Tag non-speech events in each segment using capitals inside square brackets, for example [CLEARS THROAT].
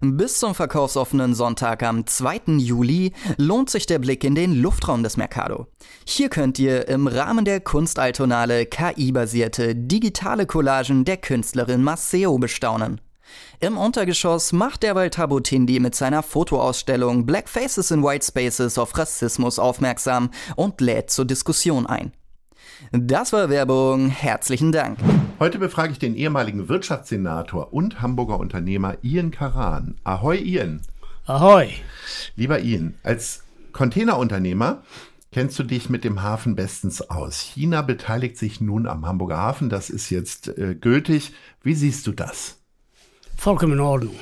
Bis zum verkaufsoffenen Sonntag am 2. Juli lohnt sich der Blick in den Luftraum des Mercado. Hier könnt ihr im Rahmen der Kunstaltonale KI-basierte digitale Collagen der Künstlerin Maceo bestaunen. Im Untergeschoss macht derweil Tabutindi mit seiner Fotoausstellung Black Faces in White Spaces auf Rassismus aufmerksam und lädt zur Diskussion ein. Das war Werbung. Herzlichen Dank. Heute befrage ich den ehemaligen Wirtschaftssenator und Hamburger Unternehmer Ian Karan. Ahoi Ian. Ahoi. Lieber Ian, als Containerunternehmer kennst du dich mit dem Hafen bestens aus. China beteiligt sich nun am Hamburger Hafen. Das ist jetzt äh, gültig. Wie siehst du das? vollkommen in Ordnung.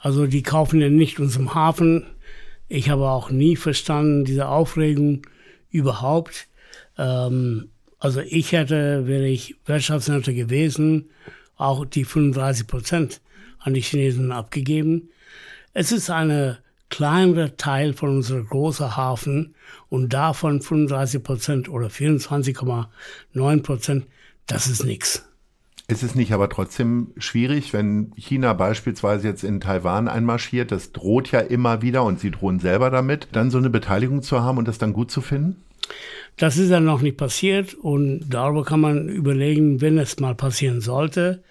Also die kaufen ja nicht unserem Hafen. Ich habe auch nie verstanden, diese Aufregung überhaupt. Ähm, also ich hätte, wäre ich Wirtschaftssenator gewesen, auch die 35 Prozent an die Chinesen abgegeben. Es ist eine kleinere Teil von unserem großen Hafen und davon 35 Prozent oder 24,9 Prozent, das ist nichts. Ist es nicht aber trotzdem schwierig, wenn China beispielsweise jetzt in Taiwan einmarschiert, das droht ja immer wieder und sie drohen selber damit, dann so eine Beteiligung zu haben und das dann gut zu finden? Das ist ja noch nicht passiert und darüber kann man überlegen, wenn es mal passieren sollte.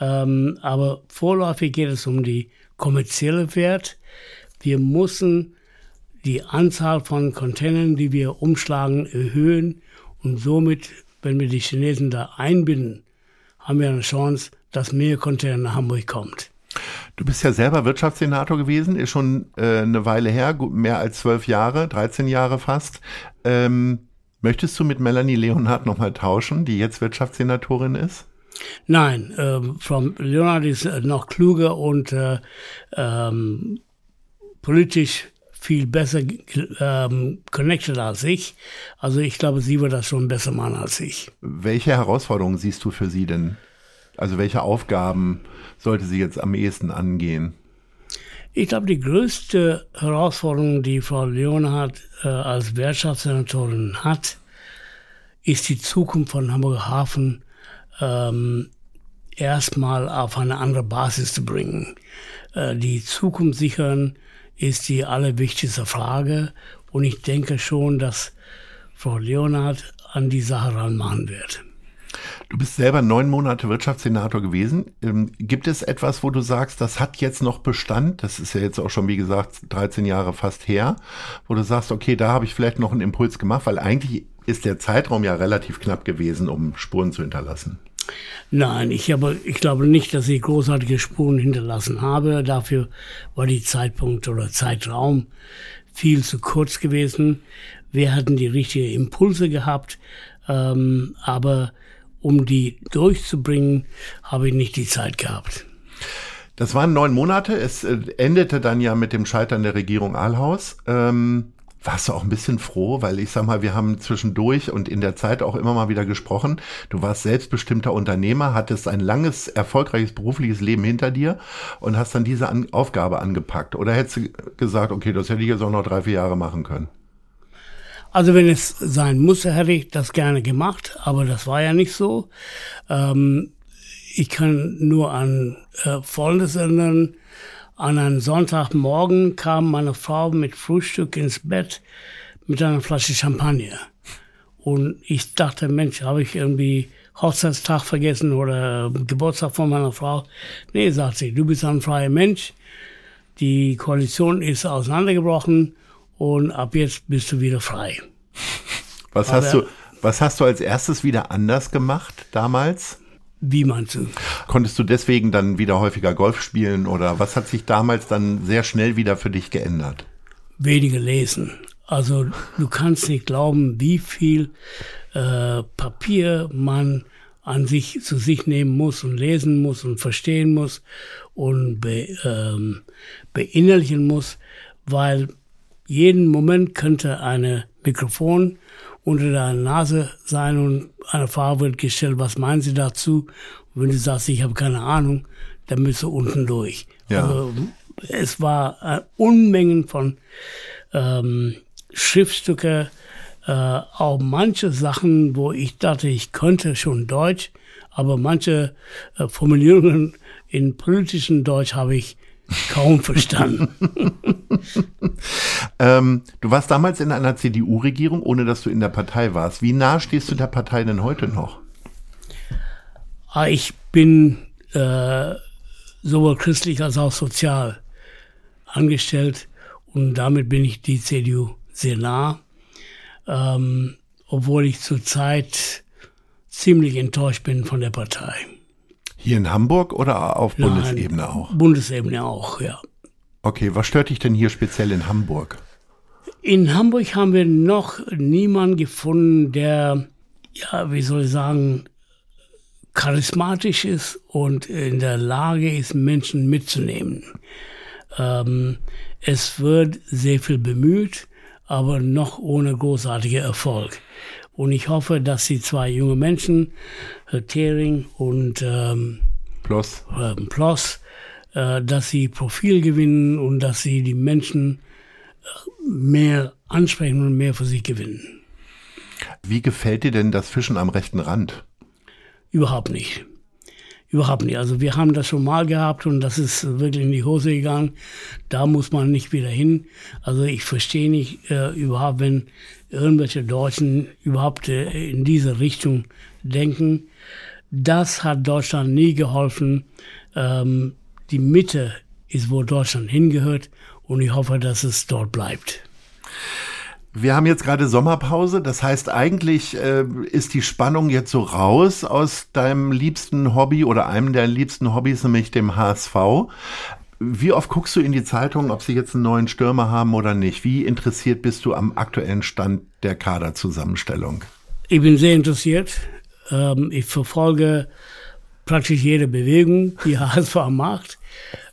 Ähm, aber vorläufig geht es um die kommerzielle Wert. Wir müssen die Anzahl von Containern, die wir umschlagen, erhöhen und somit, wenn wir die Chinesen da einbinden, haben wir eine Chance, dass mehr Container nach Hamburg kommt. Du bist ja selber Wirtschaftssenator gewesen, ist schon äh, eine Weile her, mehr als zwölf Jahre, 13 Jahre fast. Ähm, möchtest du mit Melanie Leonhardt nochmal tauschen, die jetzt Wirtschaftssenatorin ist? Nein, äh, Frau Leonhardt ist äh, noch kluger und äh, ähm, politisch viel besser ähm, connected als ich. Also ich glaube, sie wird das schon besser machen als ich. Welche Herausforderungen siehst du für sie denn? Also welche Aufgaben sollte sie jetzt am ehesten angehen? Ich glaube, die größte Herausforderung, die Frau Leonhardt äh, als Wirtschaftssenatorin hat, ist die Zukunft von Hamburger Hafen ähm, erstmal auf eine andere Basis zu bringen. Äh, die Zukunft sichern, ist die allerwichtigste Frage. Und ich denke schon, dass Frau Leonhardt an die Sache ranmachen wird. Du bist selber neun Monate Wirtschaftssenator gewesen. Ähm, gibt es etwas, wo du sagst, das hat jetzt noch Bestand? Das ist ja jetzt auch schon, wie gesagt, 13 Jahre fast her, wo du sagst, okay, da habe ich vielleicht noch einen Impuls gemacht, weil eigentlich ist der Zeitraum ja relativ knapp gewesen, um Spuren zu hinterlassen. Nein, ich, habe, ich glaube nicht, dass ich großartige Spuren hinterlassen habe. Dafür war die Zeitpunkt oder Zeitraum viel zu kurz gewesen. Wir hatten die richtigen Impulse gehabt, ähm, aber um die durchzubringen, habe ich nicht die Zeit gehabt. Das waren neun Monate. Es äh, endete dann ja mit dem Scheitern der Regierung Ahlhaus. Ähm, warst du auch ein bisschen froh, weil ich sag mal, wir haben zwischendurch und in der Zeit auch immer mal wieder gesprochen. Du warst selbstbestimmter Unternehmer, hattest ein langes, erfolgreiches berufliches Leben hinter dir und hast dann diese An Aufgabe angepackt. Oder hättest du gesagt, okay, das hätte ich jetzt auch noch drei, vier Jahre machen können? Also wenn es sein musste, hätte ich das gerne gemacht, aber das war ja nicht so. Ähm, ich kann nur an äh, Folgendes erinnern. An einem Sonntagmorgen kam meine Frau mit Frühstück ins Bett mit einer Flasche Champagner. Und ich dachte, Mensch, habe ich irgendwie Hochzeitstag vergessen oder Geburtstag von meiner Frau? Nee, sagt sie, du bist ein freier Mensch. Die Koalition ist auseinandergebrochen und ab jetzt bist du wieder frei. Was Aber hast du, was hast du als erstes wieder anders gemacht damals? Wie meinst du? Konntest du deswegen dann wieder häufiger Golf spielen oder was hat sich damals dann sehr schnell wieder für dich geändert? Weniger lesen. Also du kannst nicht glauben, wie viel äh, Papier man an sich zu sich nehmen muss und lesen muss und verstehen muss und be, ähm, beinnerlichen muss, weil jeden Moment könnte eine Mikrofon unter der Nase sein und eine Frage wird gestellt, was meinen Sie dazu? Und wenn du sagst, ich habe keine Ahnung, dann bist du unten durch. Ja. Also, es war äh, Unmengen von ähm, Schriftstücke, äh, auch manche Sachen, wo ich dachte, ich könnte schon Deutsch, aber manche äh, Formulierungen in politischem Deutsch habe ich kaum verstanden. [LAUGHS] ähm, du warst damals in einer CDU-Regierung, ohne dass du in der Partei warst. Wie nah stehst du der Partei denn heute noch? Ah, ich bin äh, sowohl christlich als auch sozial angestellt und damit bin ich die CDU sehr nah, ähm, obwohl ich zurzeit ziemlich enttäuscht bin von der Partei. Hier in Hamburg oder auf Nein, Bundesebene auch? Bundesebene auch, ja. Okay, was stört dich denn hier speziell in Hamburg? In Hamburg haben wir noch niemanden gefunden, der, ja, wie soll ich sagen, charismatisch ist und in der Lage ist, Menschen mitzunehmen. Ähm, es wird sehr viel bemüht, aber noch ohne großartiger Erfolg. Und ich hoffe, dass die zwei junge Menschen, Herr Thering und ähm, Plus, äh, Plus äh, dass sie Profil gewinnen und dass sie die Menschen äh, mehr ansprechen und mehr für sich gewinnen. Wie gefällt dir denn das Fischen am rechten Rand? Überhaupt nicht. Überhaupt nicht. Also wir haben das schon mal gehabt und das ist wirklich in die Hose gegangen. Da muss man nicht wieder hin. Also ich verstehe nicht äh, überhaupt, wenn irgendwelche Deutschen überhaupt äh, in diese Richtung denken. Das hat Deutschland nie geholfen. Ähm, die Mitte ist, wo Deutschland hingehört und ich hoffe, dass es dort bleibt. Wir haben jetzt gerade Sommerpause, das heißt eigentlich äh, ist die Spannung jetzt so raus aus deinem liebsten Hobby oder einem der liebsten Hobbys, nämlich dem HSV. Wie oft guckst du in die Zeitung, ob sie jetzt einen neuen Stürmer haben oder nicht? Wie interessiert bist du am aktuellen Stand der Kaderzusammenstellung? Ich bin sehr interessiert. Ähm, ich verfolge praktisch jede Bewegung, die [LAUGHS] HSV macht.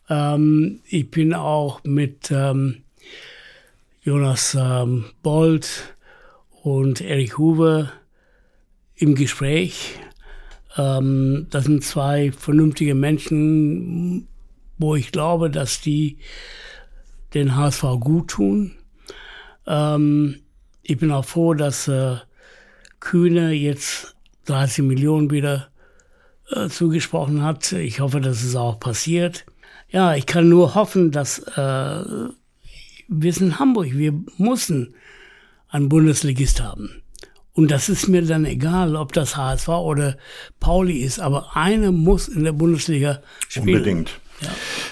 Ähm, ich bin auch mit ähm, Jonas ähm, Bold und Erik Huber im Gespräch. Ähm, das sind zwei vernünftige Menschen, wo ich glaube, dass die den HSV gut tun. Ähm, ich bin auch froh, dass äh, Kühne jetzt 30 Millionen wieder äh, zugesprochen hat. Ich hoffe, dass es auch passiert. Ja, ich kann nur hoffen, dass äh, wir sind Hamburg, wir müssen einen Bundesligist haben. Und das ist mir dann egal, ob das HSV oder Pauli ist, aber einer muss in der Bundesliga spielen. Unbedingt. Ja.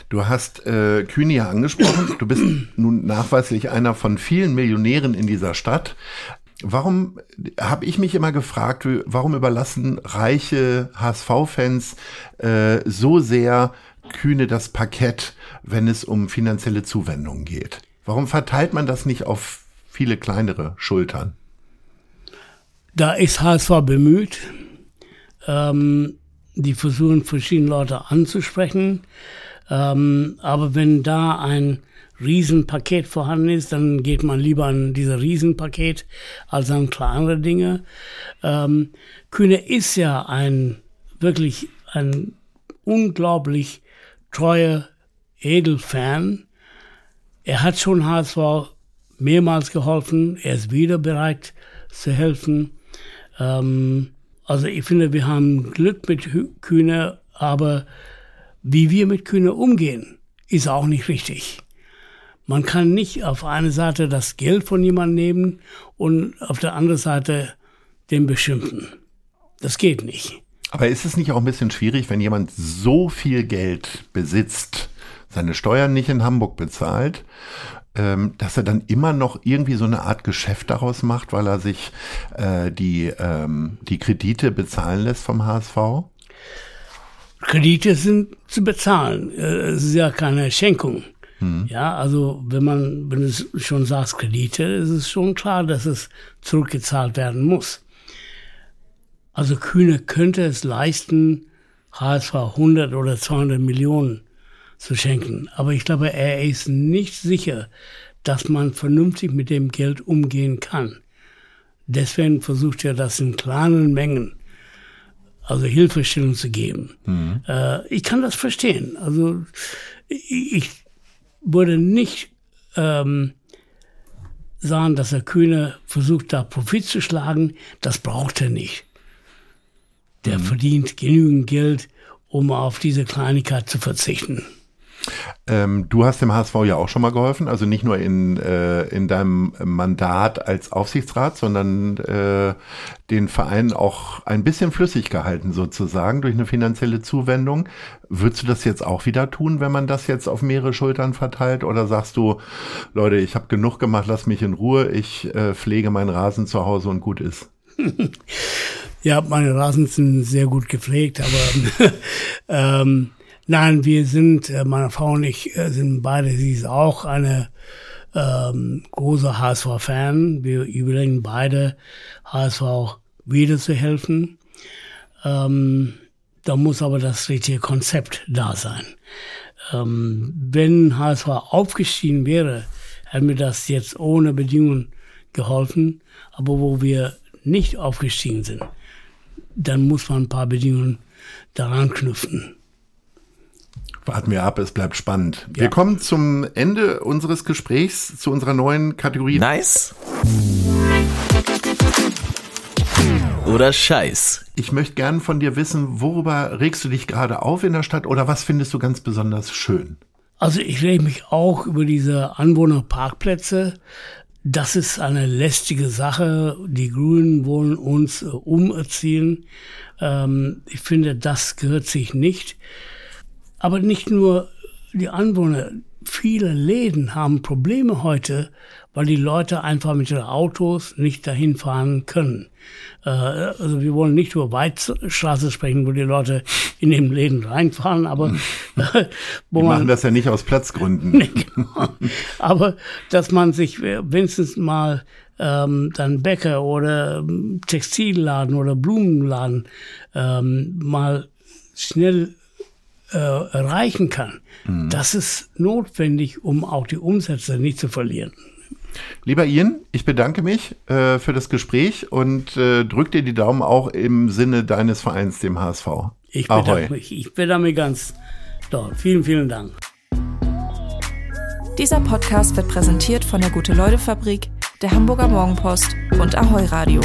Du hast äh, Kühne ja angesprochen. Du bist [CLEARS THROAT] nun nachweislich einer von vielen Millionären in dieser Stadt. Warum habe ich mich immer gefragt, warum überlassen reiche HSV-Fans äh, so sehr Kühne das Parkett, wenn es um finanzielle Zuwendungen geht? Warum verteilt man das nicht auf viele kleinere Schultern? Da ist HSV bemüht. Ähm, die versuchen verschiedene Leute anzusprechen. Ähm, aber wenn da ein Riesenpaket vorhanden ist, dann geht man lieber an dieses Riesenpaket als an kleinere Dinge. Ähm, Kühne ist ja ein wirklich ein unglaublich treuer Edelfan er hat schon HSV mehrmals geholfen. Er ist wieder bereit zu helfen. Ähm, also ich finde, wir haben Glück mit Kühne, aber wie wir mit Kühne umgehen, ist auch nicht richtig. Man kann nicht auf eine Seite das Geld von jemandem nehmen und auf der anderen Seite den beschimpfen. Das geht nicht. Aber ist es nicht auch ein bisschen schwierig, wenn jemand so viel Geld besitzt, seine Steuern nicht in Hamburg bezahlt, ähm, dass er dann immer noch irgendwie so eine Art Geschäft daraus macht, weil er sich äh, die, ähm, die Kredite bezahlen lässt vom HSV? Kredite sind zu bezahlen. Äh, es ist ja keine Schenkung. Hm. Ja, also wenn man, wenn du schon sagst Kredite, ist es schon klar, dass es zurückgezahlt werden muss. Also Kühne könnte es leisten, HSV 100 oder 200 Millionen zu schenken. Aber ich glaube, er ist nicht sicher, dass man vernünftig mit dem Geld umgehen kann. Deswegen versucht er das in kleinen Mengen, also Hilfestellung zu geben. Mhm. Äh, ich kann das verstehen. Also ich, würde nicht ähm, sagen, dass der Kühne versucht, da Profit zu schlagen. Das braucht er nicht. Der mhm. verdient genügend Geld, um auf diese Kleinigkeit zu verzichten. Ähm, du hast dem HSV ja auch schon mal geholfen, also nicht nur in, äh, in deinem Mandat als Aufsichtsrat, sondern äh, den Verein auch ein bisschen flüssig gehalten sozusagen durch eine finanzielle Zuwendung. Würdest du das jetzt auch wieder tun, wenn man das jetzt auf mehrere Schultern verteilt? Oder sagst du, Leute, ich habe genug gemacht, lass mich in Ruhe, ich äh, pflege meinen Rasen zu Hause und gut ist? [LAUGHS] ja, meine Rasen sind sehr gut gepflegt, aber [LAUGHS] ähm, Nein, wir sind, äh, meine Frau und ich äh, sind beide, sie ist auch eine ähm, große HSV-Fan. Wir überlegen beide, HSV wieder zu helfen. Ähm, da muss aber das richtige Konzept da sein. Ähm, wenn HSV aufgestiegen wäre, hätten wir das jetzt ohne Bedingungen geholfen. Aber wo wir nicht aufgestiegen sind, dann muss man ein paar Bedingungen daran knüpfen. Warten wir ab, es bleibt spannend. Ja. Wir kommen zum Ende unseres Gesprächs zu unserer neuen Kategorie. Nice. Oder Scheiß. Ich möchte gern von dir wissen, worüber regst du dich gerade auf in der Stadt oder was findest du ganz besonders schön? Also ich rege mich auch über diese Anwohnerparkplätze. Das ist eine lästige Sache. Die Grünen wollen uns äh, umerziehen. Ähm, ich finde, das gehört sich nicht. Aber nicht nur die Anwohner, viele Läden haben Probleme heute, weil die Leute einfach mit ihren Autos nicht dahin fahren können. Äh, also wir wollen nicht über Weidstraße sprechen, wo die Leute in den Läden reinfahren, aber [LAUGHS] wo die man machen das ja nicht aus Platzgründen. [LAUGHS] genau. Aber dass man sich wenigstens mal ähm, dann Bäcker oder Textilladen oder Blumenladen ähm, mal schnell äh, erreichen kann, mhm. das ist notwendig, um auch die Umsätze nicht zu verlieren. Lieber Ian, ich bedanke mich äh, für das Gespräch und äh, drück dir die Daumen auch im Sinne deines Vereins, dem HSV. Ich bedanke Ahoi. mich. Ich bedanke mich ganz doll. Vielen, vielen Dank. Dieser Podcast wird präsentiert von der Gute-Leute-Fabrik, der Hamburger Morgenpost und Ahoi Radio.